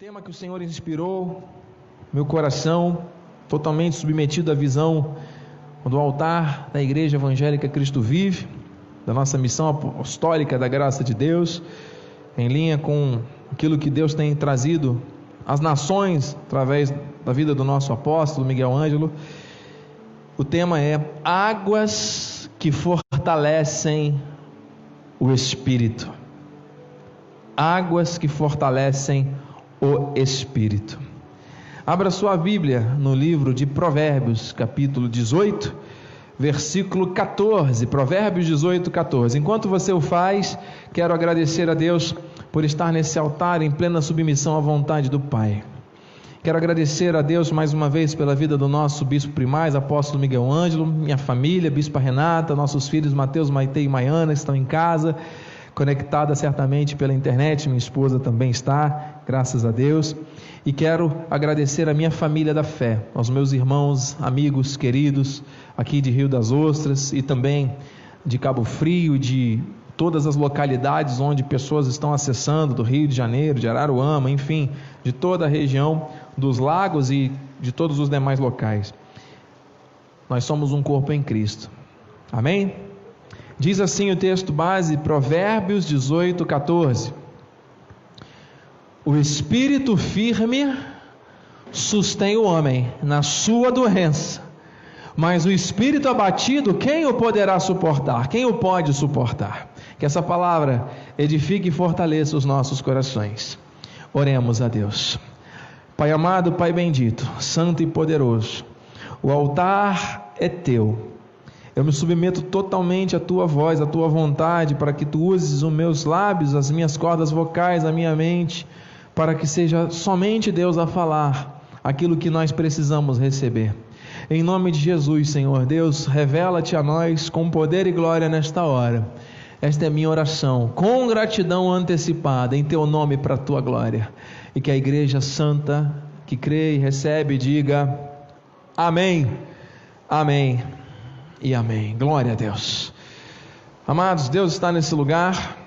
tema que o Senhor inspirou meu coração, totalmente submetido à visão do altar da Igreja Evangélica Cristo Vive, da nossa missão apostólica da graça de Deus, em linha com aquilo que Deus tem trazido às nações através da vida do nosso apóstolo Miguel Ângelo. O tema é Águas que fortalecem o espírito. Águas que fortalecem o o Espírito. Abra sua Bíblia no livro de Provérbios, capítulo 18, versículo 14. Provérbios 18, 14. Enquanto você o faz, quero agradecer a Deus por estar nesse altar em plena submissão à vontade do Pai. Quero agradecer a Deus mais uma vez pela vida do nosso bispo primaz, apóstolo Miguel Ângelo, minha família, bispa Renata, nossos filhos Mateus, Maite e Maiana estão em casa conectada certamente pela internet, minha esposa também está, graças a Deus. E quero agradecer a minha família da fé, aos meus irmãos, amigos, queridos, aqui de Rio das Ostras e também de Cabo Frio, de todas as localidades onde pessoas estão acessando, do Rio de Janeiro, de Araruama, enfim, de toda a região dos lagos e de todos os demais locais. Nós somos um corpo em Cristo. Amém? Diz assim o texto base, Provérbios 18, 14: O espírito firme sustém o homem na sua doença, mas o espírito abatido, quem o poderá suportar? Quem o pode suportar? Que essa palavra edifique e fortaleça os nossos corações. Oremos a Deus. Pai amado, Pai bendito, santo e poderoso, o altar é teu eu me submeto totalmente à tua voz, à tua vontade, para que tu uses os meus lábios, as minhas cordas vocais, a minha mente, para que seja somente Deus a falar aquilo que nós precisamos receber. Em nome de Jesus, Senhor Deus, revela-te a nós com poder e glória nesta hora. Esta é minha oração, com gratidão antecipada, em teu nome para a tua glória. E que a igreja santa que crê e recebe diga: Amém. Amém e amém. Glória a Deus. Amados, Deus está nesse lugar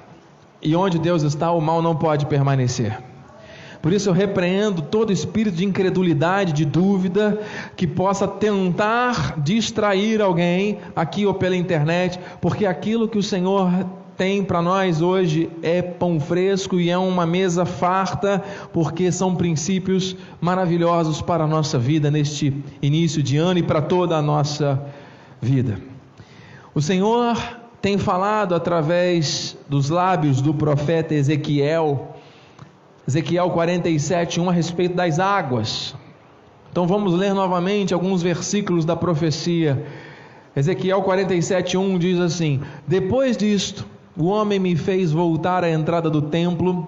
e onde Deus está, o mal não pode permanecer. Por isso eu repreendo todo espírito de incredulidade, de dúvida, que possa tentar distrair alguém aqui ou pela internet, porque aquilo que o Senhor tem para nós hoje é pão fresco e é uma mesa farta, porque são princípios maravilhosos para a nossa vida neste início de ano e para toda a nossa vida. O Senhor tem falado através dos lábios do profeta Ezequiel, Ezequiel 47, 1 a respeito das águas. Então vamos ler novamente alguns versículos da profecia. Ezequiel 47, 1 diz assim: Depois disto, o homem me fez voltar à entrada do templo,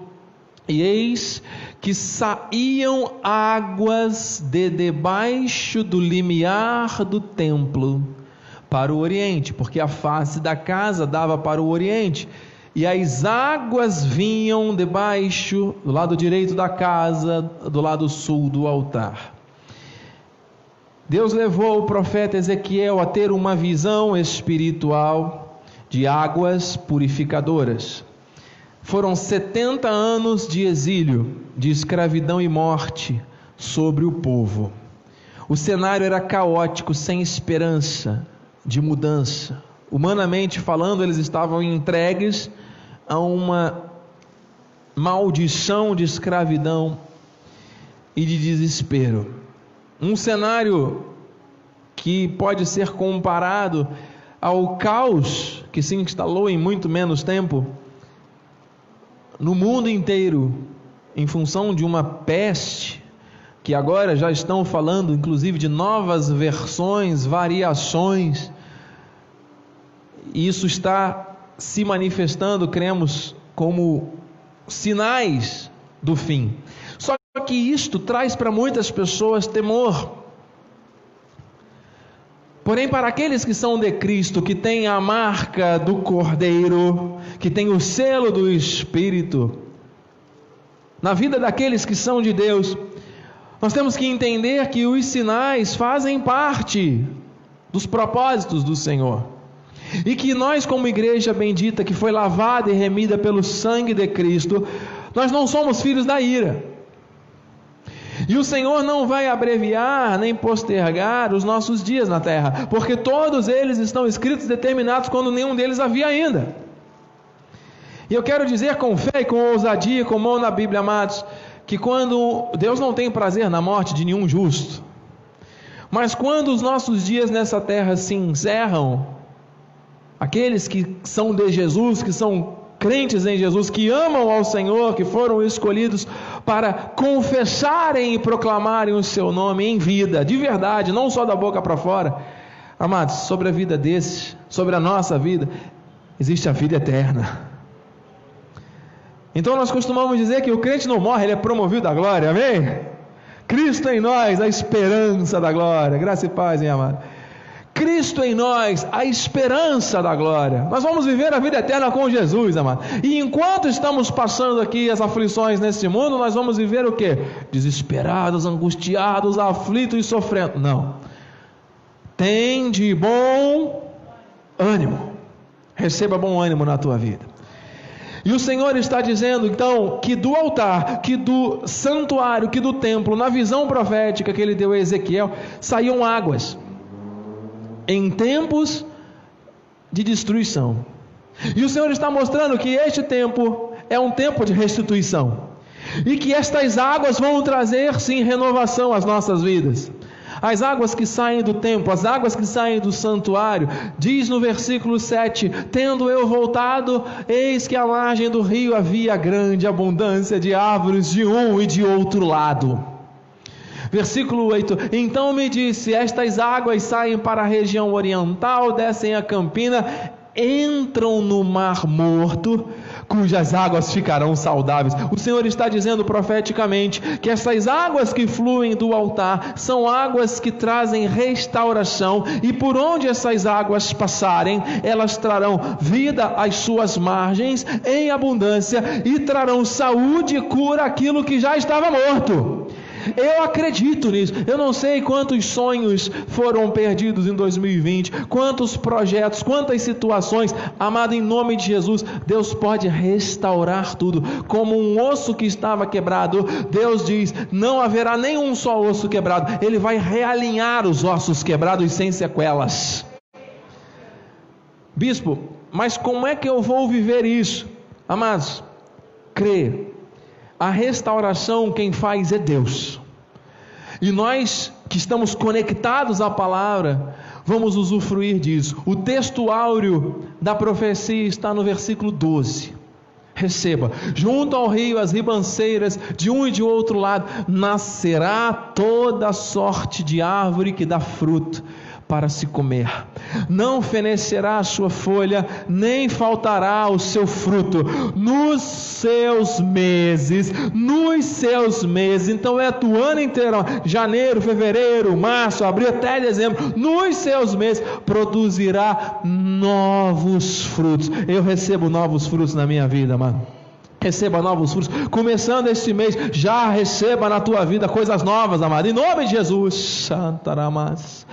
e eis que saíam águas de debaixo do limiar do templo para o oriente, porque a face da casa dava para o oriente, e as águas vinham debaixo, do lado direito da casa, do lado sul do altar. Deus levou o profeta Ezequiel a ter uma visão espiritual de águas purificadoras. Foram 70 anos de exílio, de escravidão e morte sobre o povo. O cenário era caótico, sem esperança de mudança. Humanamente falando, eles estavam entregues a uma maldição de escravidão e de desespero. Um cenário que pode ser comparado ao caos que se instalou em muito menos tempo no mundo inteiro em função de uma peste que agora já estão falando inclusive de novas versões, variações e isso está se manifestando, cremos, como sinais do fim. Só que isto traz para muitas pessoas temor. Porém, para aqueles que são de Cristo, que têm a marca do Cordeiro, que têm o selo do Espírito, na vida daqueles que são de Deus, nós temos que entender que os sinais fazem parte dos propósitos do Senhor. E que nós, como igreja bendita, que foi lavada e remida pelo sangue de Cristo, nós não somos filhos da ira. E o Senhor não vai abreviar nem postergar os nossos dias na terra, porque todos eles estão escritos determinados quando nenhum deles havia ainda. E eu quero dizer com fé e com ousadia, com mão na Bíblia, amados, que quando Deus não tem prazer na morte de nenhum justo, mas quando os nossos dias nessa terra se encerram, aqueles que são de Jesus, que são crentes em Jesus, que amam ao Senhor, que foram escolhidos para confessarem e proclamarem o seu nome em vida, de verdade, não só da boca para fora. Amados, sobre a vida desses, sobre a nossa vida, existe a vida eterna. Então nós costumamos dizer que o crente não morre, ele é promovido à glória, amém? Cristo em nós, a esperança da glória. Graça e paz, hein, amado? Cristo em nós, a esperança da glória. Nós vamos viver a vida eterna com Jesus, amado. E enquanto estamos passando aqui as aflições neste mundo, nós vamos viver o que? Desesperados, angustiados, aflitos e sofrendo. Não. Tem de bom ânimo. Receba bom ânimo na tua vida. E o Senhor está dizendo então que do altar, que do santuário, que do templo, na visão profética que ele deu a Ezequiel, saíam águas em tempos de destruição. E o Senhor está mostrando que este tempo é um tempo de restituição. E que estas águas vão trazer sim renovação às nossas vidas as águas que saem do templo, as águas que saem do santuário, diz no versículo 7: Tendo eu voltado, eis que à margem do rio havia grande abundância de árvores de um e de outro lado. Versículo 8: Então me disse: Estas águas saem para a região oriental, descem a campina, entram no mar morto cujas águas ficarão saudáveis. O Senhor está dizendo profeticamente que essas águas que fluem do altar são águas que trazem restauração, e por onde essas águas passarem, elas trarão vida às suas margens em abundância e trarão saúde e cura aquilo que já estava morto. Eu acredito nisso. Eu não sei quantos sonhos foram perdidos em 2020, quantos projetos, quantas situações. Amado, em nome de Jesus, Deus pode restaurar tudo. Como um osso que estava quebrado, Deus diz: não haverá nenhum só osso quebrado. Ele vai realinhar os ossos quebrados sem sequelas. Bispo, mas como é que eu vou viver isso? Amados, crê a restauração quem faz é Deus. E nós que estamos conectados à palavra, vamos usufruir disso. O texto áureo da profecia está no versículo 12. Receba, junto ao rio, as ribanceiras, de um e de outro lado, nascerá toda sorte de árvore que dá fruto para se comer. Não fenecerá a sua folha, nem faltará o seu fruto nos seus meses, nos seus meses. Então é o ano inteiro, janeiro, fevereiro, março, abril até dezembro, nos seus meses produzirá novos frutos. Eu recebo novos frutos na minha vida, mano receba novos frutos. Começando este mês, já receba na tua vida coisas novas, amado. Em nome de Jesus. Santaramas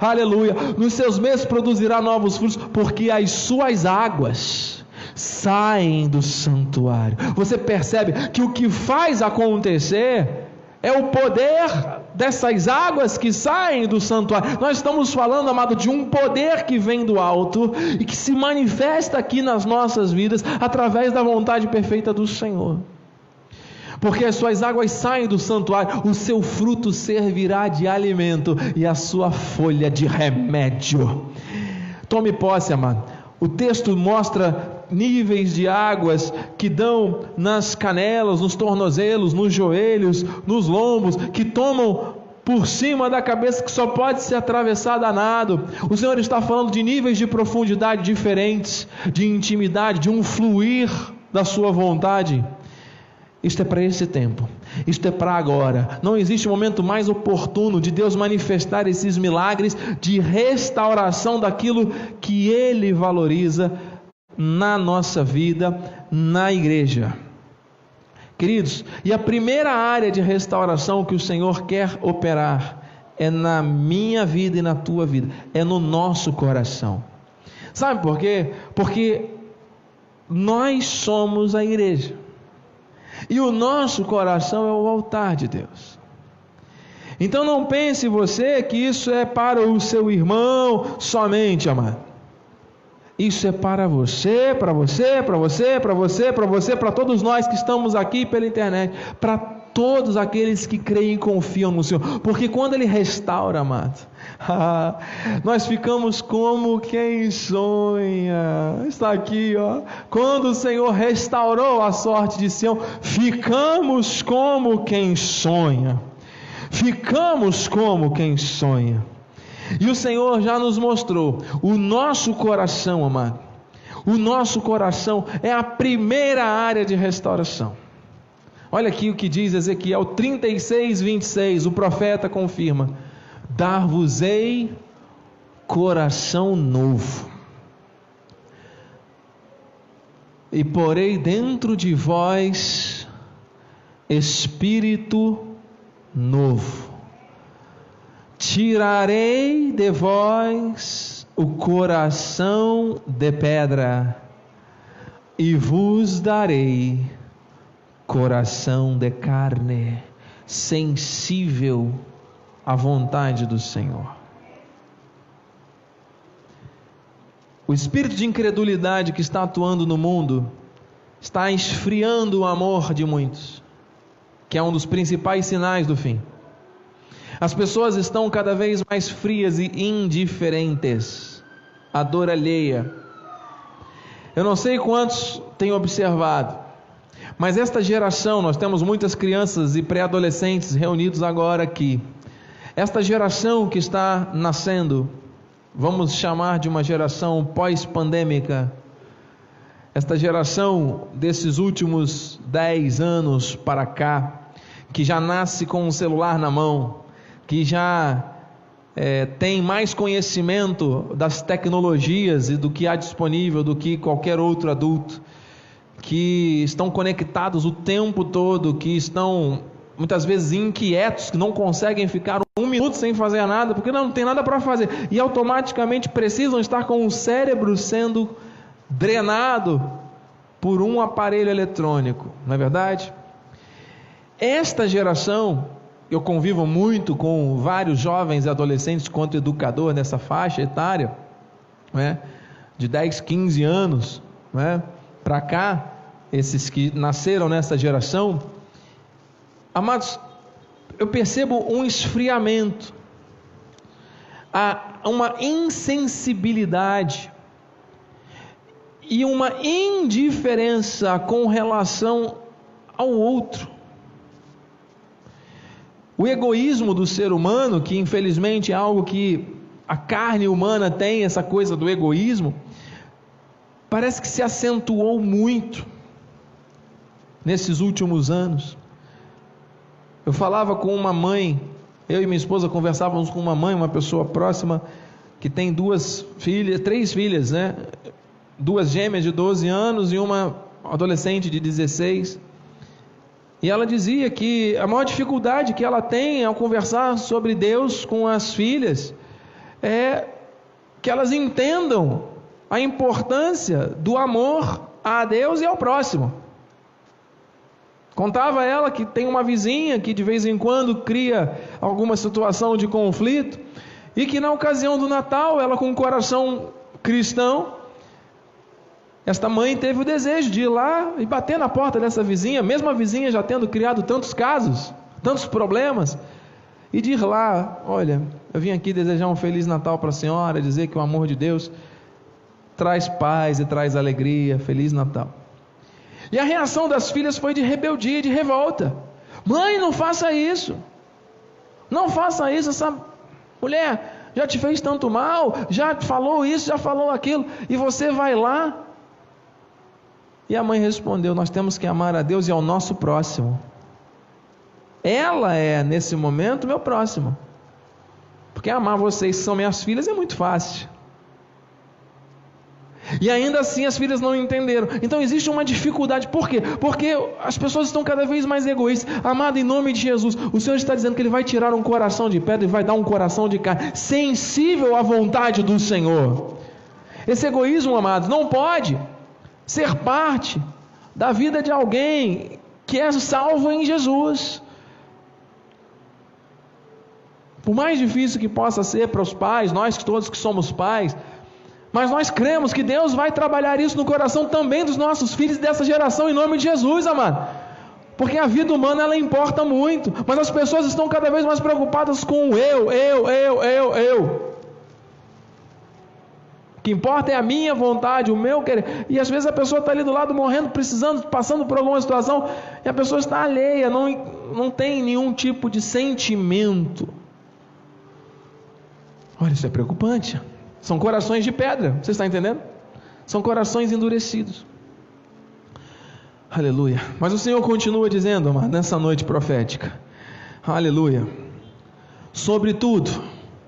aleluia. Nos seus meses produzirá novos frutos, porque as suas águas saem do santuário. Você percebe que o que faz acontecer é o poder dessas águas que saem do santuário. Nós estamos falando, amado, de um poder que vem do alto e que se manifesta aqui nas nossas vidas através da vontade perfeita do Senhor porque as suas águas saem do santuário, o seu fruto servirá de alimento e a sua folha de remédio. Tome posse, amado. O texto mostra níveis de águas que dão nas canelas, nos tornozelos, nos joelhos, nos lombos, que tomam por cima da cabeça que só pode ser atravessada a nado. O Senhor está falando de níveis de profundidade diferentes, de intimidade, de um fluir da sua vontade. Isto é para esse tempo, isto é para agora. Não existe momento mais oportuno de Deus manifestar esses milagres de restauração daquilo que Ele valoriza na nossa vida, na igreja. Queridos, e a primeira área de restauração que o Senhor quer operar é na minha vida e na tua vida, é no nosso coração. Sabe por quê? Porque nós somos a igreja. E o nosso coração é o altar de Deus. Então não pense você que isso é para o seu irmão somente, amado. Isso é para você, para você, para você, para você, para você, para todos nós que estamos aqui pela internet, para todos aqueles que creem e confiam no Senhor. Porque quando Ele restaura, amado, nós ficamos como quem sonha. Está aqui, ó. Quando o Senhor restaurou a sorte de Sião, ficamos como quem sonha. Ficamos como quem sonha. E o Senhor já nos mostrou o nosso coração, amado. O nosso coração é a primeira área de restauração. Olha aqui o que diz Ezequiel 36, 26. O profeta confirma: Dar-vos-ei coração novo, e porei dentro de vós espírito novo tirarei de vós o coração de pedra e vos darei coração de carne, sensível à vontade do Senhor. O espírito de incredulidade que está atuando no mundo está esfriando o amor de muitos, que é um dos principais sinais do fim. As pessoas estão cada vez mais frias e indiferentes à dor alheia. Eu não sei quantos têm observado, mas esta geração, nós temos muitas crianças e pré-adolescentes reunidos agora aqui. Esta geração que está nascendo, vamos chamar de uma geração pós-pandêmica, esta geração desses últimos dez anos para cá, que já nasce com um celular na mão, que já é, tem mais conhecimento das tecnologias e do que há disponível do que qualquer outro adulto, que estão conectados o tempo todo, que estão muitas vezes inquietos, que não conseguem ficar um minuto sem fazer nada, porque não tem nada para fazer, e automaticamente precisam estar com o cérebro sendo drenado por um aparelho eletrônico, não é verdade? Esta geração eu convivo muito com vários jovens e adolescentes quanto educador nessa faixa etária, né, de 10, 15 anos, né, para cá, esses que nasceram nessa geração. Amados, eu percebo um esfriamento, uma insensibilidade e uma indiferença com relação ao outro. O egoísmo do ser humano, que infelizmente é algo que a carne humana tem, essa coisa do egoísmo, parece que se acentuou muito nesses últimos anos. Eu falava com uma mãe, eu e minha esposa conversávamos com uma mãe, uma pessoa próxima, que tem duas filhas, três filhas, né? Duas gêmeas de 12 anos e uma adolescente de 16. E ela dizia que a maior dificuldade que ela tem ao conversar sobre Deus com as filhas é que elas entendam a importância do amor a Deus e ao próximo. Contava ela que tem uma vizinha que de vez em quando cria alguma situação de conflito e que na ocasião do Natal ela com o coração cristão esta mãe teve o desejo de ir lá e bater na porta dessa vizinha, mesmo a vizinha já tendo criado tantos casos, tantos problemas, e de ir lá: Olha, eu vim aqui desejar um Feliz Natal para a senhora, dizer que o amor de Deus traz paz e traz alegria. Feliz Natal. E a reação das filhas foi de rebeldia, de revolta. Mãe, não faça isso. Não faça isso. Essa mulher já te fez tanto mal, já falou isso, já falou aquilo, e você vai lá e a mãe respondeu: Nós temos que amar a Deus e ao nosso próximo. Ela é, nesse momento, meu próximo. Porque amar vocês são minhas filhas é muito fácil. E ainda assim as filhas não entenderam. Então existe uma dificuldade. Por quê? Porque as pessoas estão cada vez mais egoístas. Amado, em nome de Jesus, o Senhor está dizendo que Ele vai tirar um coração de pedra e vai dar um coração de carne, sensível à vontade do Senhor. Esse egoísmo, amados, não pode ser parte da vida de alguém que é salvo em Jesus. Por mais difícil que possa ser para os pais, nós todos que somos pais, mas nós cremos que Deus vai trabalhar isso no coração também dos nossos filhos dessa geração, em nome de Jesus, amado. Porque a vida humana ela importa muito, mas as pessoas estão cada vez mais preocupadas com o eu, eu, eu, eu, eu. O que importa é a minha vontade, o meu querer. E às vezes a pessoa está ali do lado morrendo, precisando, passando por alguma situação, e a pessoa está alheia, não, não tem nenhum tipo de sentimento. Olha, isso é preocupante. São corações de pedra, você está entendendo? São corações endurecidos. Aleluia. Mas o Senhor continua dizendo, amado, nessa noite profética. Aleluia. Sobretudo,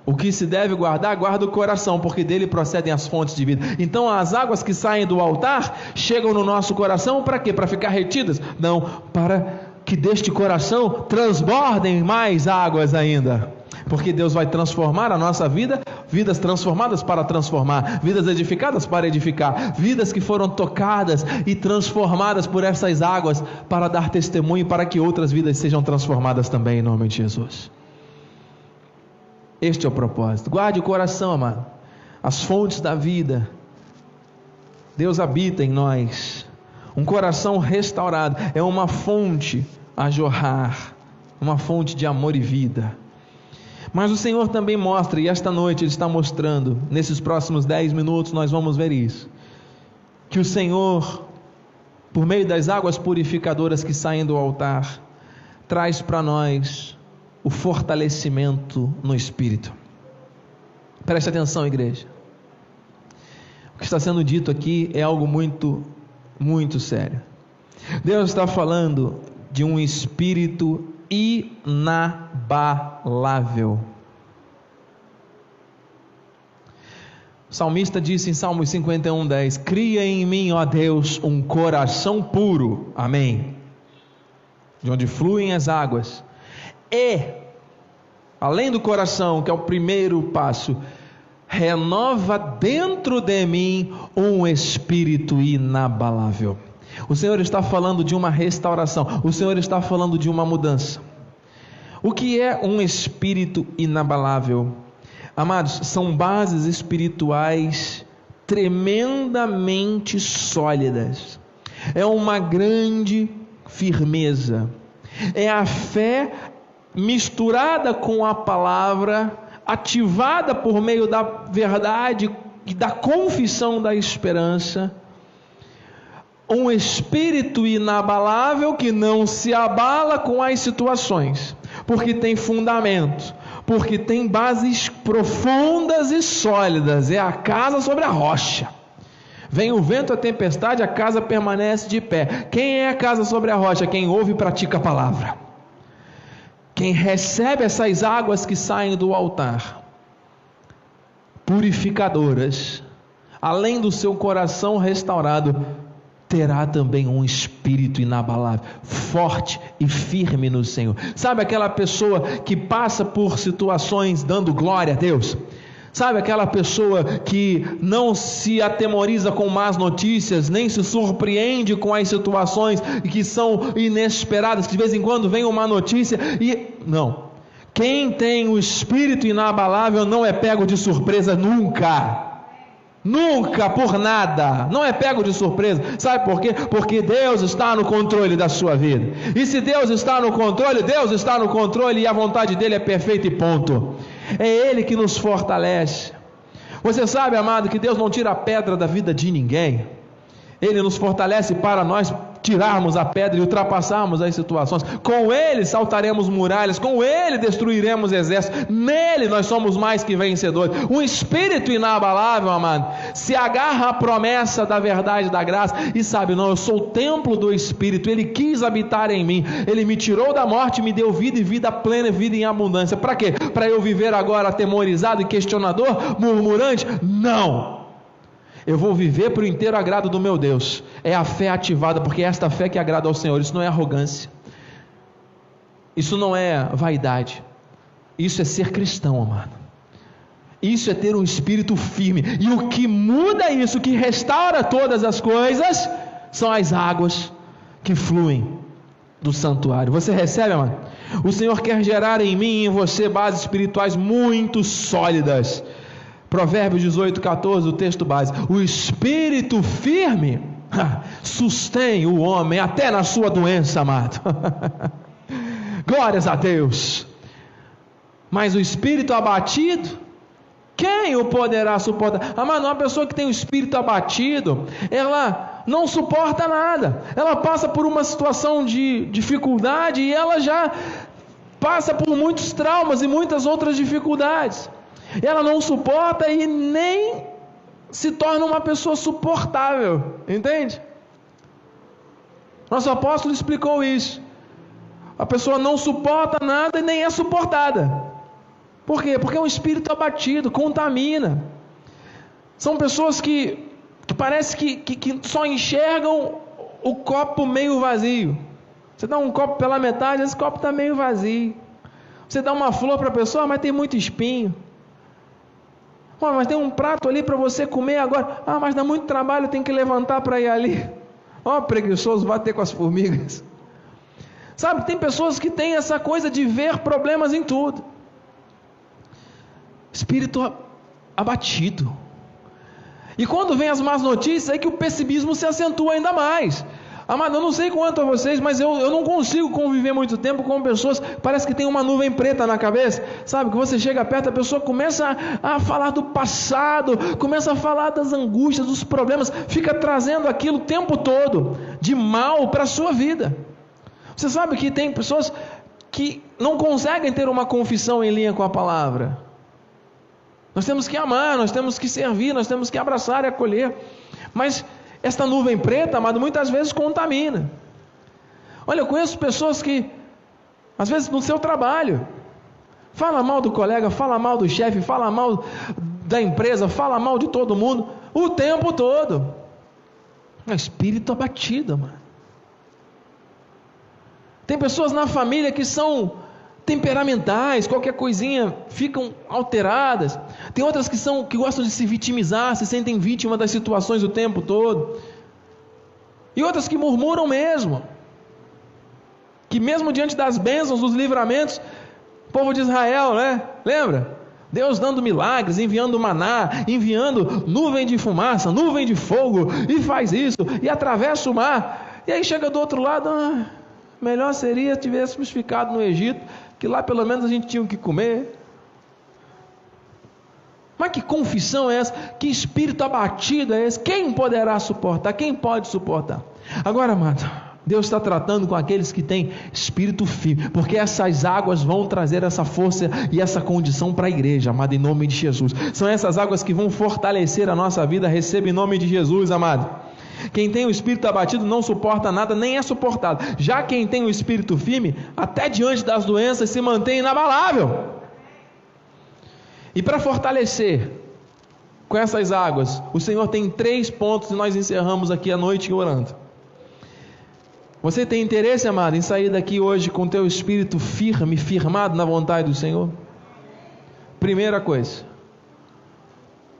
o que se deve guardar, guarda o coração, porque dele procedem as fontes de vida. Então, as águas que saem do altar chegam no nosso coração para quê? Para ficar retidas? Não, para que deste coração transbordem mais águas ainda. Porque Deus vai transformar a nossa vida, vidas transformadas para transformar, vidas edificadas para edificar, vidas que foram tocadas e transformadas por essas águas para dar testemunho para que outras vidas sejam transformadas também em nome de Jesus. Este é o propósito. Guarde o coração, amado. As fontes da vida. Deus habita em nós. Um coração restaurado é uma fonte a jorrar, uma fonte de amor e vida. Mas o Senhor também mostra, e esta noite Ele está mostrando, nesses próximos dez minutos nós vamos ver isso, que o Senhor, por meio das águas purificadoras que saem do altar, traz para nós o fortalecimento no espírito. Preste atenção, igreja. O que está sendo dito aqui é algo muito, muito sério. Deus está falando de um espírito inabalável. O salmista disse em Salmos 51:10: Cria em mim, ó Deus, um coração puro. Amém. De onde fluem as águas. E além do coração, que é o primeiro passo, renova dentro de mim um espírito inabalável. O Senhor está falando de uma restauração, o Senhor está falando de uma mudança. O que é um espírito inabalável? Amados, são bases espirituais tremendamente sólidas. É uma grande firmeza. É a fé misturada com a palavra, ativada por meio da verdade e da confissão da esperança um espírito inabalável que não se abala com as situações, porque tem fundamento, porque tem bases profundas e sólidas, é a casa sobre a rocha. Vem o vento, a tempestade, a casa permanece de pé. Quem é a casa sobre a rocha? Quem ouve e pratica a palavra. Quem recebe essas águas que saem do altar, purificadoras, além do seu coração restaurado, terá também um espírito inabalável, forte e firme no Senhor. Sabe aquela pessoa que passa por situações dando glória a Deus? Sabe aquela pessoa que não se atemoriza com más notícias, nem se surpreende com as situações que são inesperadas, que de vez em quando vem uma notícia e não. Quem tem o espírito inabalável não é pego de surpresa nunca. Nunca por nada, não é pego de surpresa, sabe por quê? Porque Deus está no controle da sua vida, e se Deus está no controle, Deus está no controle e a vontade dele é perfeita e ponto. É Ele que nos fortalece. Você sabe, amado, que Deus não tira a pedra da vida de ninguém, Ele nos fortalece para nós tirarmos a pedra e ultrapassarmos as situações. Com Ele saltaremos muralhas, com Ele destruiremos exércitos. Nele nós somos mais que vencedores. Um espírito inabalável, amado, se agarra à promessa da verdade da graça e sabe, não, eu sou o templo do Espírito. Ele quis habitar em mim. Ele me tirou da morte, me deu vida e vida plena, e vida em abundância. Para quê? Para eu viver agora atemorizado e questionador, murmurante? Não. Eu vou viver para o inteiro agrado do meu Deus. É a fé ativada, porque é esta fé que agrada ao Senhor. Isso não é arrogância. Isso não é vaidade. Isso é ser cristão, amado. Isso é ter um espírito firme. E o que muda isso, o que restaura todas as coisas, são as águas que fluem do santuário. Você recebe, amado? O Senhor quer gerar em mim e em você bases espirituais muito sólidas. Provérbios 18, 14, o texto base. O espírito firme sustém o homem até na sua doença, amado. Glórias a Deus. Mas o espírito abatido, quem o poderá suportar? Amado, uma pessoa que tem o espírito abatido, ela não suporta nada. Ela passa por uma situação de dificuldade e ela já passa por muitos traumas e muitas outras dificuldades. Ela não suporta e nem se torna uma pessoa suportável, entende? Nosso apóstolo explicou isso. A pessoa não suporta nada e nem é suportada. Por quê? Porque é um espírito abatido, contamina. São pessoas que, que parece que, que, que só enxergam o copo meio vazio. Você dá um copo pela metade, esse copo está meio vazio. Você dá uma flor para a pessoa, mas tem muito espinho. Oh, mas tem um prato ali para você comer agora. Ah, mas dá muito trabalho, tem que levantar para ir ali. Ó, oh, preguiçoso, bater com as formigas. Sabe, tem pessoas que têm essa coisa de ver problemas em tudo. Espírito abatido. E quando vem as más notícias, é que o pessimismo se acentua ainda mais. Amado, eu não sei quanto a vocês, mas eu, eu não consigo conviver muito tempo com pessoas parece que tem uma nuvem preta na cabeça, sabe? Que você chega perto, a pessoa começa a, a falar do passado, começa a falar das angústias, dos problemas, fica trazendo aquilo o tempo todo de mal para a sua vida. Você sabe que tem pessoas que não conseguem ter uma confissão em linha com a palavra. Nós temos que amar, nós temos que servir, nós temos que abraçar e acolher. Mas esta nuvem preta, amado, muitas vezes contamina. Olha, eu conheço pessoas que, às vezes no seu trabalho, fala mal do colega, fala mal do chefe, fala mal da empresa, fala mal de todo mundo, o tempo todo. É espírito abatido, mano. Tem pessoas na família que são temperamentais, qualquer coisinha ficam alteradas. Tem outras que são que gostam de se vitimizar, se sentem vítima das situações o tempo todo. E outras que murmuram mesmo. Que mesmo diante das bênçãos, dos livramentos, o povo de Israel, né? Lembra? Deus dando milagres, enviando maná, enviando nuvem de fumaça, nuvem de fogo, e faz isso, e atravessa o mar. E aí chega do outro lado, ah, melhor seria tivéssemos ficado no Egito, que lá pelo menos a gente tinha o que comer. Mas que confissão é essa? Que espírito abatido é esse? Quem poderá suportar? Quem pode suportar? Agora, amado, Deus está tratando com aqueles que têm espírito firme, porque essas águas vão trazer essa força e essa condição para a igreja, amado, em nome de Jesus. São essas águas que vão fortalecer a nossa vida. Receba em nome de Jesus, amado. Quem tem o espírito abatido não suporta nada, nem é suportado. Já quem tem o espírito firme, até diante das doenças, se mantém inabalável. E para fortalecer com essas águas, o Senhor tem três pontos e nós encerramos aqui a noite orando. Você tem interesse, amado, em sair daqui hoje com teu espírito firme, firmado na vontade do Senhor? Primeira coisa,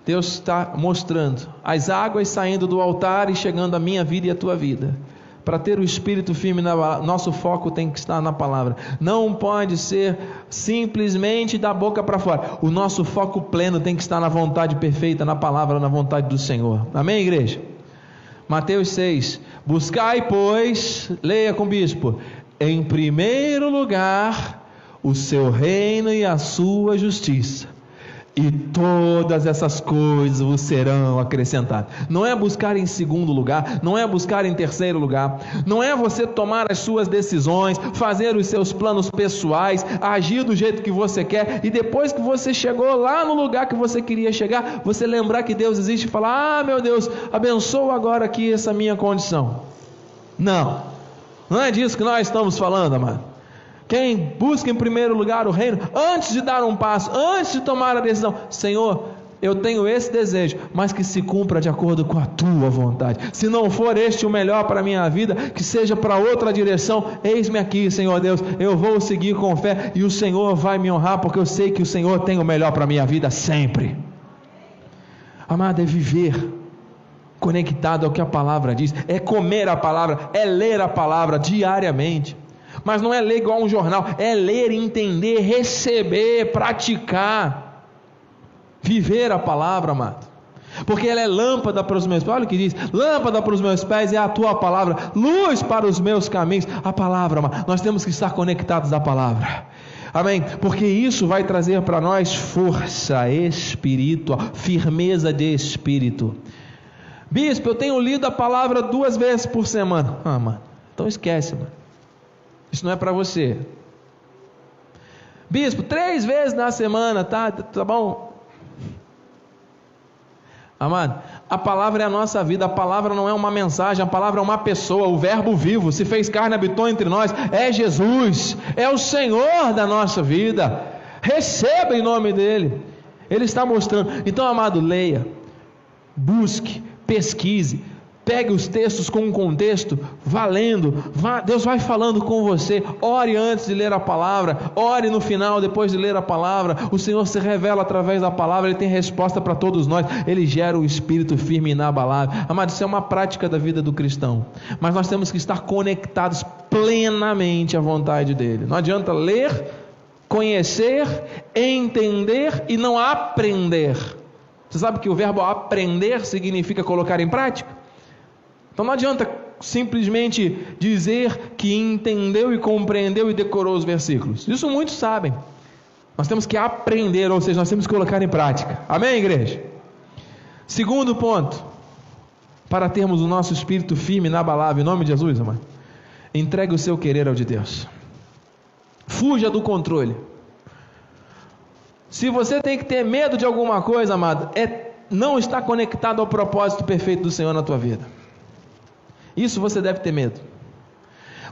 Deus está mostrando as águas saindo do altar e chegando à minha vida e à tua vida. Para ter o espírito firme, nosso foco tem que estar na palavra. Não pode ser simplesmente da boca para fora. O nosso foco pleno tem que estar na vontade perfeita, na palavra, na vontade do Senhor. Amém, igreja? Mateus 6. Buscai, pois, leia com o bispo, em primeiro lugar o seu reino e a sua justiça e todas essas coisas vos serão acrescentadas. Não é buscar em segundo lugar, não é buscar em terceiro lugar, não é você tomar as suas decisões, fazer os seus planos pessoais, agir do jeito que você quer e depois que você chegou lá no lugar que você queria chegar, você lembrar que Deus existe e falar: "Ah, meu Deus, abençoa agora aqui essa minha condição". Não. Não é disso que nós estamos falando, amado. Quem busca em primeiro lugar o reino, antes de dar um passo, antes de tomar a decisão, Senhor, eu tenho esse desejo, mas que se cumpra de acordo com a tua vontade. Se não for este o melhor para a minha vida, que seja para outra direção, eis-me aqui, Senhor Deus, eu vou seguir com fé e o Senhor vai me honrar, porque eu sei que o Senhor tem o melhor para a minha vida sempre. Amado, é viver conectado ao que a palavra diz, é comer a palavra, é ler a palavra diariamente. Mas não é ler igual um jornal, é ler, entender, receber, praticar, viver a palavra, amado. Porque ela é lâmpada para os meus pés. Olha o que diz: lâmpada para os meus pés é a tua palavra, luz para os meus caminhos. A palavra, amado. nós temos que estar conectados à palavra. Amém? Porque isso vai trazer para nós força espiritual, firmeza de espírito. Bispo, eu tenho lido a palavra duas vezes por semana. Ah, mano, então esquece, mano. Isso não é para você. Bispo, três vezes na semana, tá? Tá bom? Amado, a palavra é a nossa vida, a palavra não é uma mensagem, a palavra é uma pessoa, o Verbo vivo, se fez carne, habitou entre nós, é Jesus, é o Senhor da nossa vida. Receba em nome dEle, Ele está mostrando. Então, amado, leia, busque, pesquise, pegue os textos com um contexto, valendo, vá, Deus vai falando com você, ore antes de ler a palavra, ore no final, depois de ler a palavra, o Senhor se revela através da palavra, Ele tem resposta para todos nós, Ele gera o espírito firme e inabalável, amado, isso é uma prática da vida do cristão, mas nós temos que estar conectados plenamente à vontade dEle, não adianta ler, conhecer, entender e não aprender, você sabe que o verbo aprender significa colocar em prática? Então não adianta simplesmente dizer que entendeu e compreendeu e decorou os versículos. Isso muitos sabem. Nós temos que aprender, ou seja, nós temos que colocar em prática. Amém, igreja? Segundo ponto, para termos o nosso espírito firme inabalável, em nome de Jesus, amado, entregue o seu querer ao de Deus. Fuja do controle. Se você tem que ter medo de alguma coisa, amado, é não estar conectado ao propósito perfeito do Senhor na tua vida. Isso você deve ter medo.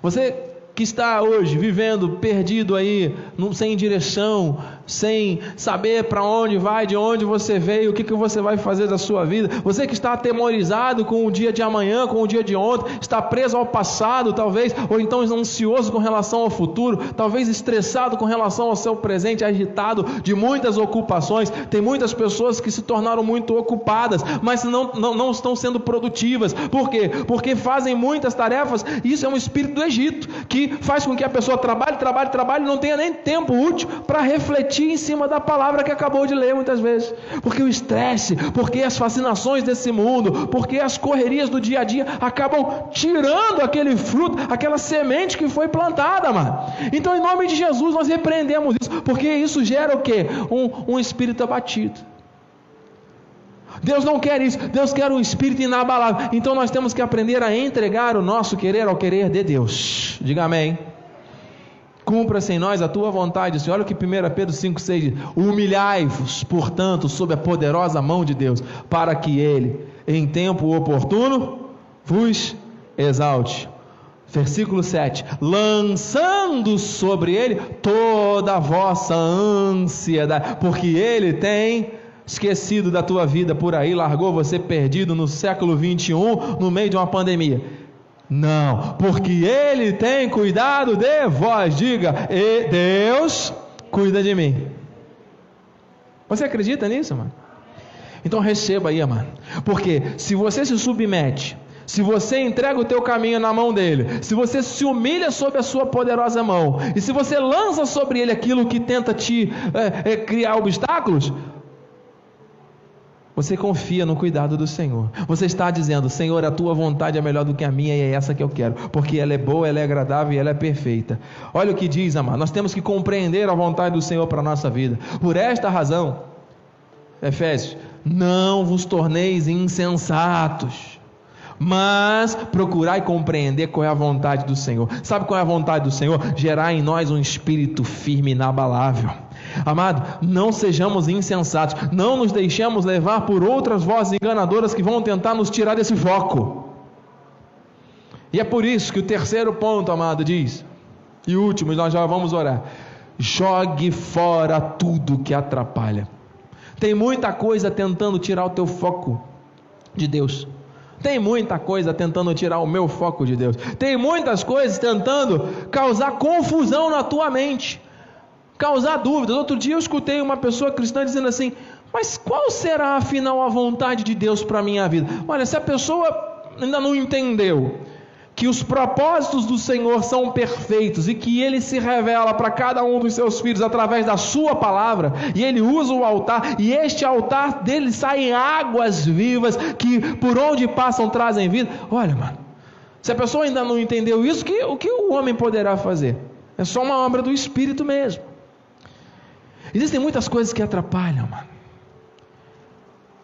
Você que está hoje vivendo perdido aí, sem direção, sem saber para onde vai, de onde você veio, o que, que você vai fazer da sua vida. Você que está atemorizado com o dia de amanhã, com o dia de ontem, está preso ao passado, talvez, ou então ansioso com relação ao futuro, talvez estressado com relação ao seu presente, agitado de muitas ocupações. Tem muitas pessoas que se tornaram muito ocupadas, mas não, não, não estão sendo produtivas. Por quê? Porque fazem muitas tarefas. Isso é um espírito do Egito que faz com que a pessoa trabalhe, trabalhe, trabalhe, não tenha nem tempo útil para refletir refletir em cima da palavra que acabou de ler muitas vezes. Porque o estresse, porque as fascinações desse mundo, porque as correrias do dia a dia acabam tirando aquele fruto, aquela semente que foi plantada, mano. Então, em nome de Jesus, nós repreendemos isso, porque isso gera o que? Um, um espírito abatido. Deus não quer isso, Deus quer um espírito inabalável. Então nós temos que aprender a entregar o nosso querer ao querer de Deus. Diga amém. Cumpra-se em nós a tua vontade, Senhor. Olha o que 1 Pedro 5,6 diz: Humilhai-vos, portanto, sob a poderosa mão de Deus, para que Ele, em tempo oportuno, vos exalte. Versículo 7: Lançando sobre Ele toda a vossa ansiedade, porque Ele tem esquecido da tua vida por aí, largou você perdido no século 21, no meio de uma pandemia não, porque Ele tem cuidado de vós. Diga, e Deus cuida de mim. Você acredita nisso, mano? Então receba aí, mano. Porque se você se submete, se você entrega o teu caminho na mão dele, se você se humilha sob a sua poderosa mão, e se você lança sobre ele aquilo que tenta te é, é, criar obstáculos, você confia no cuidado do Senhor. Você está dizendo: Senhor, a tua vontade é melhor do que a minha e é essa que eu quero, porque ela é boa, ela é agradável e ela é perfeita. Olha o que diz, amado. Nós temos que compreender a vontade do Senhor para a nossa vida. Por esta razão, Efésios, não vos torneis insensatos mas procurai compreender qual é a vontade do Senhor. Sabe qual é a vontade do Senhor? Gerar em nós um espírito firme e inabalável. Amado, não sejamos insensatos, não nos deixemos levar por outras vozes enganadoras que vão tentar nos tirar desse foco. E é por isso que o terceiro ponto, amado, diz, e último, nós já vamos orar: jogue fora tudo que atrapalha. Tem muita coisa tentando tirar o teu foco de Deus. Tem muita coisa tentando tirar o meu foco de Deus. Tem muitas coisas tentando causar confusão na tua mente causar dúvidas. Outro dia eu escutei uma pessoa cristã dizendo assim: Mas qual será afinal a vontade de Deus para a minha vida? Olha, se a pessoa ainda não entendeu que os propósitos do Senhor são perfeitos e que ele se revela para cada um dos seus filhos através da sua palavra, e ele usa o altar, e este altar dele saem águas vivas que por onde passam trazem vida. Olha, mano, se a pessoa ainda não entendeu isso, que, o que o homem poderá fazer? É só uma obra do Espírito mesmo. Existem muitas coisas que atrapalham, mano.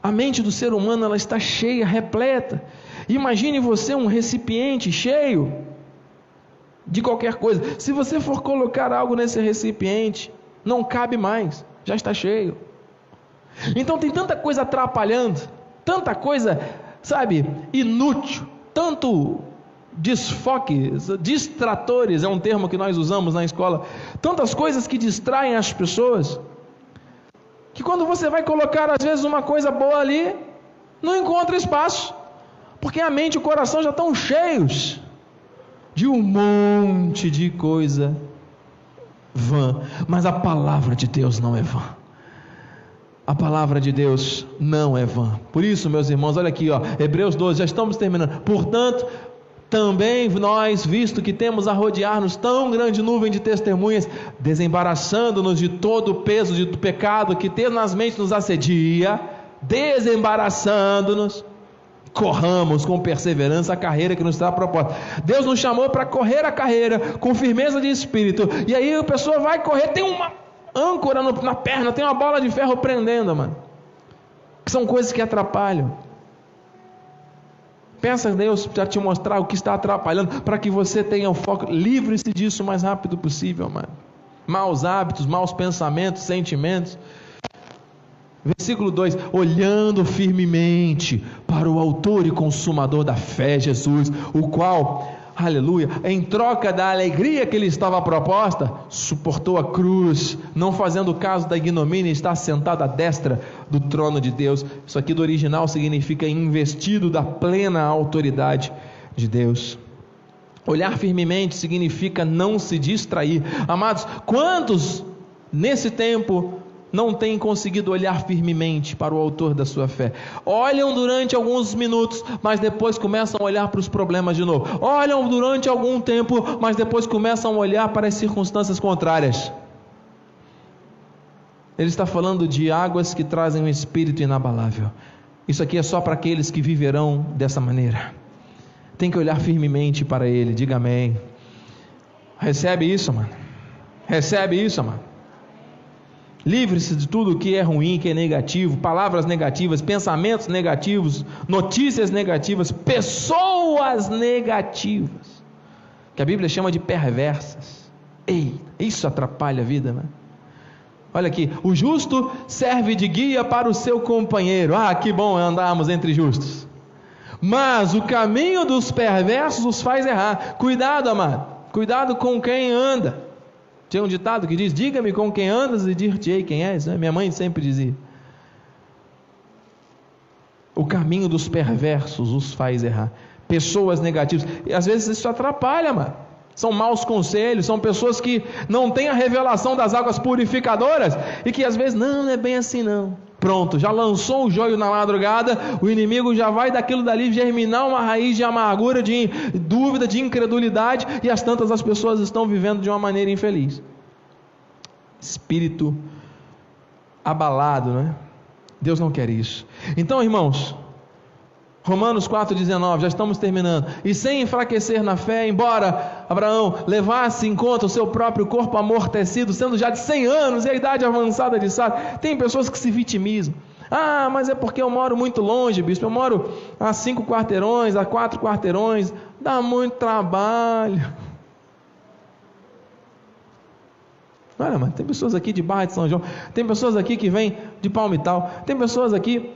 A mente do ser humano ela está cheia, repleta Imagine você um recipiente cheio de qualquer coisa. Se você for colocar algo nesse recipiente, não cabe mais, já está cheio. Então tem tanta coisa atrapalhando, tanta coisa, sabe, inútil, tanto desfoques, distratores é um termo que nós usamos na escola, tantas coisas que distraem as pessoas, que quando você vai colocar às vezes uma coisa boa ali, não encontra espaço. Porque a mente e o coração já estão cheios de um monte de coisa vã. Mas a palavra de Deus não é vã. A palavra de Deus não é vã. Por isso, meus irmãos, olha aqui, ó, Hebreus 12, já estamos terminando. Portanto, também nós, visto que temos a rodear-nos tão grande nuvem de testemunhas, desembaraçando-nos de todo o peso do pecado que tenazmente nos assedia, desembaraçando-nos, corramos com perseverança a carreira que nos está proposta. Deus nos chamou para correr a carreira com firmeza de espírito. E aí a pessoa vai correr, tem uma âncora na perna, tem uma bola de ferro prendendo, mano. Que são coisas que atrapalham. Peça a Deus para te mostrar o que está atrapalhando, para que você tenha o foco. Livre-se disso o mais rápido possível, mano. Maus hábitos, maus pensamentos, sentimentos. Versículo 2: Olhando firmemente para o Autor e Consumador da fé, Jesus, o qual, aleluia, em troca da alegria que lhe estava proposta, suportou a cruz, não fazendo caso da ignomínia, está sentado à destra do trono de Deus. Isso aqui do original significa investido da plena autoridade de Deus. Olhar firmemente significa não se distrair. Amados, quantos nesse tempo não têm conseguido olhar firmemente para o autor da sua fé. Olham durante alguns minutos, mas depois começam a olhar para os problemas de novo. Olham durante algum tempo, mas depois começam a olhar para as circunstâncias contrárias. Ele está falando de águas que trazem um espírito inabalável. Isso aqui é só para aqueles que viverão dessa maneira. Tem que olhar firmemente para Ele, diga amém. Recebe isso, mano. Recebe isso, mano. Livre-se de tudo que é ruim, que é negativo, palavras negativas, pensamentos negativos, notícias negativas, pessoas negativas, que a Bíblia chama de perversas. Ei, isso atrapalha a vida, né? Olha aqui, o justo serve de guia para o seu companheiro. Ah, que bom andarmos entre justos. Mas o caminho dos perversos os faz errar. Cuidado, amado. Cuidado com quem anda. Tem um ditado que diz: Diga-me com quem andas e dir-te-ei quem és. Né? Minha mãe sempre dizia. O caminho dos perversos os faz errar. Pessoas negativas. E às vezes isso atrapalha, mano. São maus conselhos, são pessoas que não têm a revelação das águas purificadoras e que às vezes, não, não é bem assim não. Pronto, já lançou o joio na madrugada, o inimigo já vai daquilo dali germinar uma raiz de amargura, de dúvida, de incredulidade, e as tantas as pessoas estão vivendo de uma maneira infeliz. Espírito abalado, né? Deus não quer isso. Então, irmãos, Romanos 4,19, já estamos terminando. E sem enfraquecer na fé, embora Abraão levasse em conta o seu próprio corpo amortecido, sendo já de 100 anos e a idade avançada de Sara, tem pessoas que se vitimizam. Ah, mas é porque eu moro muito longe, bispo. Eu moro a cinco quarteirões, a quatro quarteirões. Dá muito trabalho. Olha, mas tem pessoas aqui de Barra de São João, tem pessoas aqui que vêm de Palmital, tem pessoas aqui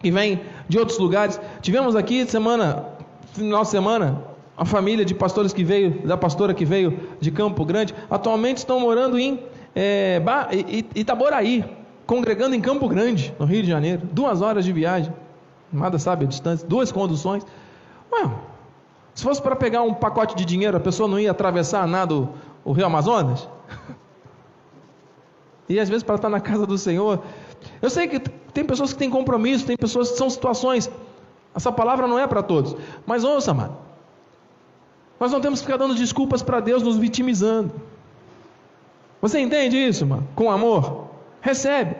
que vem de outros lugares. Tivemos aqui semana, final de semana, a família de pastores que veio, da pastora que veio de Campo Grande, atualmente estão morando em é, Itaboraí, congregando em Campo Grande, no Rio de Janeiro. Duas horas de viagem, nada sabe a distância, duas conduções. Ué, se fosse para pegar um pacote de dinheiro, a pessoa não ia atravessar nada o, o Rio Amazonas? E às vezes para estar na casa do Senhor. Eu sei que tem pessoas que têm compromisso, tem pessoas que são situações. Essa palavra não é para todos. Mas ouça, mano. Nós não temos que ficar dando desculpas para Deus, nos vitimizando. Você entende isso, mano? Com amor? Recebe.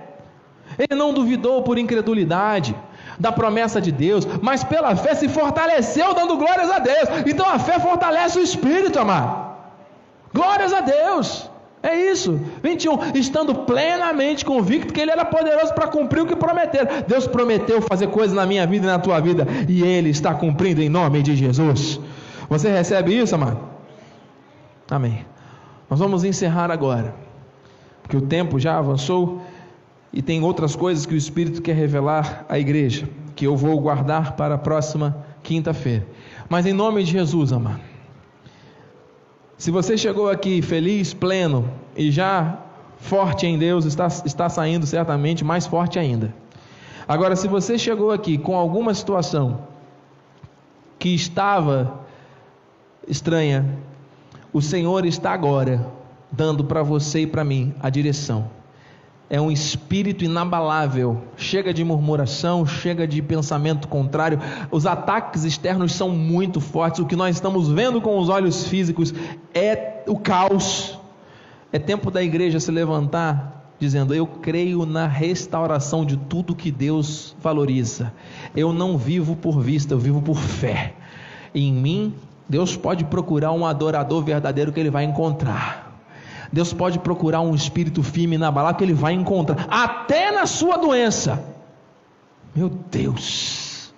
Ele não duvidou por incredulidade da promessa de Deus, mas pela fé se fortaleceu dando glórias a Deus. Então a fé fortalece o espírito, amado. Glórias a Deus. É isso. 21. Estando plenamente convicto que Ele era poderoso para cumprir o que prometeu. Deus prometeu fazer coisas na minha vida e na tua vida, e Ele está cumprindo em nome de Jesus. Você recebe isso, amado? Amém. Nós vamos encerrar agora, porque o tempo já avançou e tem outras coisas que o Espírito quer revelar à igreja, que eu vou guardar para a próxima quinta-feira. Mas em nome de Jesus, amado. Se você chegou aqui feliz, pleno e já forte em Deus, está, está saindo certamente mais forte ainda. Agora, se você chegou aqui com alguma situação que estava estranha, o Senhor está agora dando para você e para mim a direção é um espírito inabalável. Chega de murmuração, chega de pensamento contrário. Os ataques externos são muito fortes. O que nós estamos vendo com os olhos físicos é o caos. É tempo da igreja se levantar dizendo: Eu creio na restauração de tudo que Deus valoriza. Eu não vivo por vista, eu vivo por fé. Em mim, Deus pode procurar um adorador verdadeiro que ele vai encontrar. Deus pode procurar um espírito firme na balada que ele vai encontrar, até na sua doença. Meu Deus,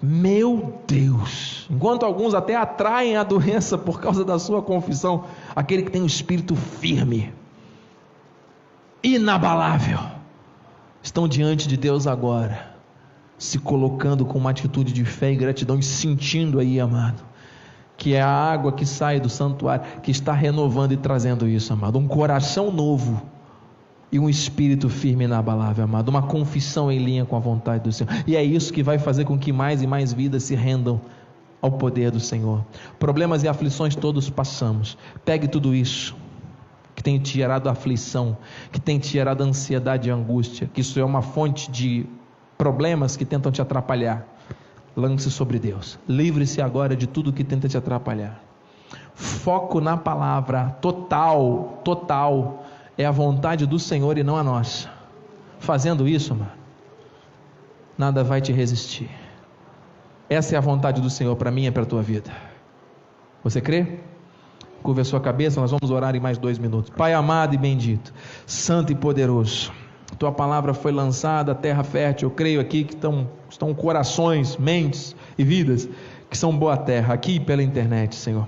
meu Deus. Enquanto alguns até atraem a doença por causa da sua confissão, aquele que tem um espírito firme, inabalável, estão diante de Deus agora, se colocando com uma atitude de fé e gratidão e sentindo aí, amado que é a água que sai do santuário, que está renovando e trazendo isso, amado. Um coração novo e um espírito firme e inabalável, amado. Uma confissão em linha com a vontade do Senhor. E é isso que vai fazer com que mais e mais vidas se rendam ao poder do Senhor. Problemas e aflições todos passamos. Pegue tudo isso que tem te gerado aflição, que tem te gerado ansiedade e angústia, que isso é uma fonte de problemas que tentam te atrapalhar lance sobre Deus. Livre-se agora de tudo que tenta te atrapalhar. Foco na palavra, total, total, é a vontade do Senhor e não a nossa. Fazendo isso, mano, nada vai te resistir. Essa é a vontade do Senhor para mim e para a tua vida. Você crê? Curva a sua cabeça, nós vamos orar em mais dois minutos. Pai amado e bendito, santo e poderoso tua palavra foi lançada, terra fértil. Eu creio aqui que estão, estão corações, mentes e vidas que são boa terra, aqui pela internet, Senhor.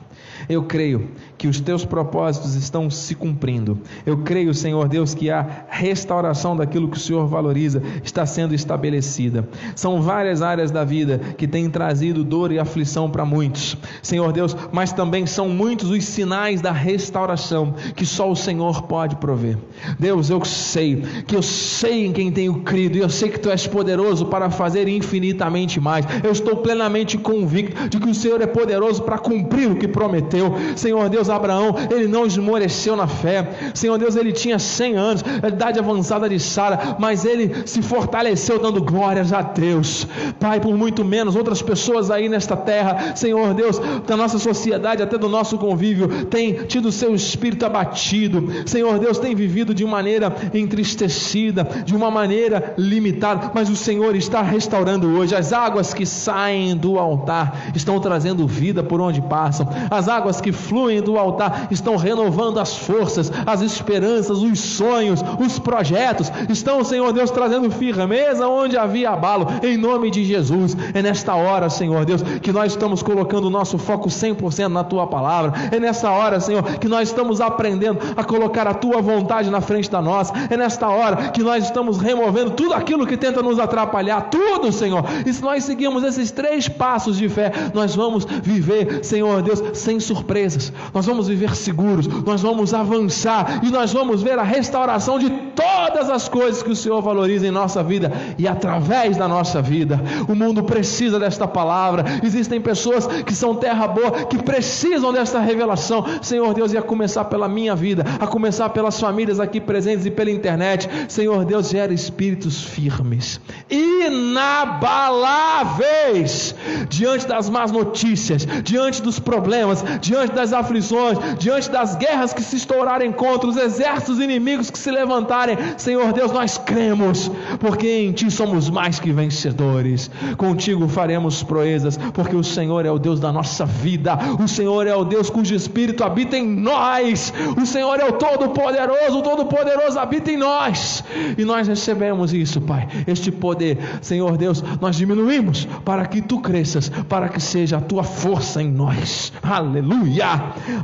Eu creio que os teus propósitos estão se cumprindo. Eu creio, Senhor Deus, que a restauração daquilo que o Senhor valoriza está sendo estabelecida. São várias áreas da vida que têm trazido dor e aflição para muitos, Senhor Deus, mas também são muitos os sinais da restauração que só o Senhor pode prover. Deus, eu sei que eu sei em quem tenho crido e eu sei que tu és poderoso para fazer infinitamente mais. Eu estou plenamente convicto de que o Senhor é poderoso para cumprir o que prometeu. Senhor Deus, Abraão, ele não esmoreceu na fé. Senhor Deus, ele tinha 100 anos, a idade avançada de Sara, mas ele se fortaleceu dando glórias a Deus. Pai, por muito menos outras pessoas aí nesta terra, Senhor Deus, da nossa sociedade, até do nosso convívio, tem tido seu espírito abatido. Senhor Deus, tem vivido de maneira entristecida, de uma maneira limitada, mas o Senhor está restaurando hoje as águas que saem do altar, estão trazendo vida por onde passam. As águas que fluem do altar estão renovando as forças, as esperanças, os sonhos, os projetos. Estão, Senhor Deus, trazendo firmeza onde havia abalo, em nome de Jesus. É nesta hora, Senhor Deus, que nós estamos colocando o nosso foco 100% na tua palavra. É nessa hora, Senhor, que nós estamos aprendendo a colocar a tua vontade na frente da nossa. É nesta hora que nós estamos removendo tudo aquilo que tenta nos atrapalhar, tudo, Senhor. E se nós seguirmos esses três passos de fé, nós vamos viver, Senhor Deus, sem surpresas, nós vamos viver seguros, nós vamos avançar e nós vamos ver a restauração de todas as coisas que o Senhor valoriza em nossa vida e através da nossa vida. O mundo precisa desta palavra. Existem pessoas que são terra boa, que precisam desta revelação. Senhor Deus, e a começar pela minha vida, a começar pelas famílias aqui presentes e pela internet. Senhor Deus, gera espíritos firmes, inabaláveis diante das más notícias, diante dos problemas, diante das aflições, diante das guerras que se estourarem contra os exércitos inimigos que se levantarem. Senhor Deus, nós cremos, porque em Ti somos mais que vencedores. Contigo faremos proezas, porque o Senhor é o Deus da nossa vida, o Senhor é o Deus cujo Espírito habita em nós, o Senhor é o Todo-Poderoso, o Todo-Poderoso habita em nós, e nós recebemos isso, Pai, este poder, Senhor Deus, nós diminuímos para que Tu cresças, para que seja a Tua força em nós, aleluia.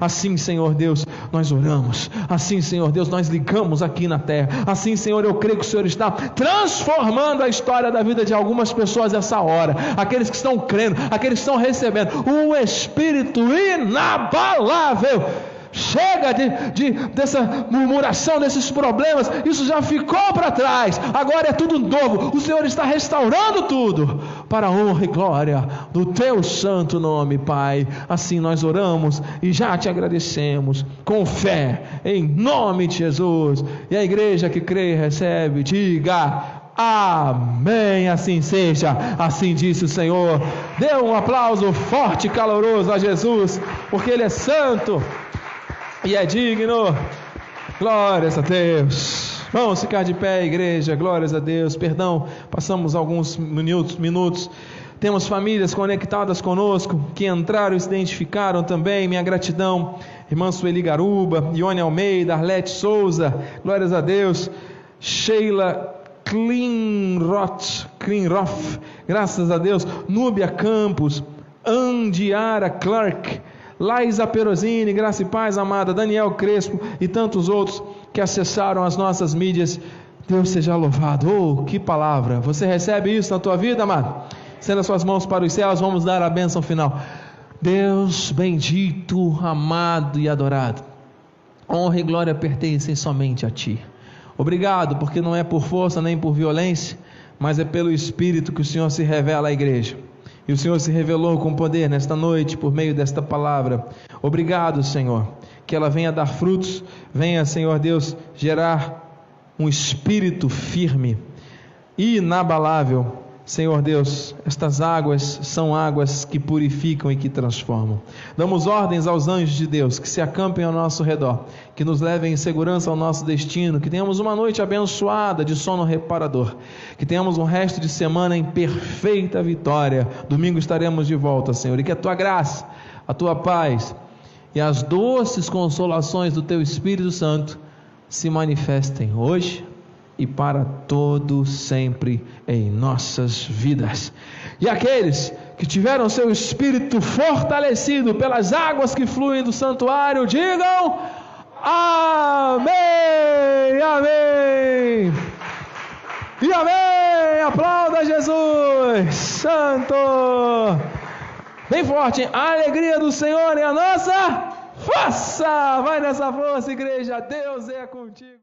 Assim, Senhor Deus, nós oramos, assim, Senhor Deus, nós ligamos aqui na terra, assim, Senhor, eu creio que o Senhor está transformando a história da vida de algumas pessoas essa hora, aqueles que estão crendo, aqueles que estão recebendo um Espírito inabalável. Chega de, de, dessa murmuração, desses problemas, isso já ficou para trás, agora é tudo novo. O Senhor está restaurando tudo para a honra e glória do teu santo nome, Pai. Assim nós oramos e já te agradecemos com fé, em nome de Jesus. E a igreja que crê e recebe, diga. Amém, assim seja, assim disse o Senhor. Dê um aplauso forte e caloroso a Jesus, porque Ele é santo e é digno. Glórias a Deus. Vamos ficar de pé, igreja. Glórias a Deus. Perdão, passamos alguns minutos, minutos. Temos famílias conectadas conosco que entraram e se identificaram também. Minha gratidão, irmã Sueli Garuba, Ione Almeida, Arlete Souza, glórias a Deus. Sheila Klinroth, Klinroth, graças a Deus. Núbia Campos, Andiara Clark, Laísa Perosini, Graça e Paz, amada, Daniel Crespo e tantos outros que acessaram as nossas mídias. Deus seja louvado. Oh, que palavra! Você recebe isso na tua vida, amado? Sendo as suas mãos para os céus, vamos dar a bênção final. Deus bendito, amado e adorado. Honra e glória pertencem somente a ti. Obrigado, porque não é por força nem por violência, mas é pelo Espírito que o Senhor se revela à igreja. E o Senhor se revelou com poder nesta noite por meio desta palavra. Obrigado, Senhor, que ela venha dar frutos, venha, Senhor Deus, gerar um espírito firme, inabalável Senhor Deus, estas águas são águas que purificam e que transformam. Damos ordens aos anjos de Deus que se acampem ao nosso redor, que nos levem em segurança ao nosso destino, que tenhamos uma noite abençoada de sono reparador, que tenhamos um resto de semana em perfeita vitória. Domingo estaremos de volta, Senhor, e que a tua graça, a tua paz e as doces consolações do teu Espírito Santo se manifestem hoje e para todo sempre em nossas vidas. E aqueles que tiveram seu espírito fortalecido pelas águas que fluem do santuário, digam: Amém! Amém! E amém! Aplauda Jesus! Santo! Bem forte, a alegria do Senhor é a nossa força! Vai nessa força, igreja! Deus é contigo!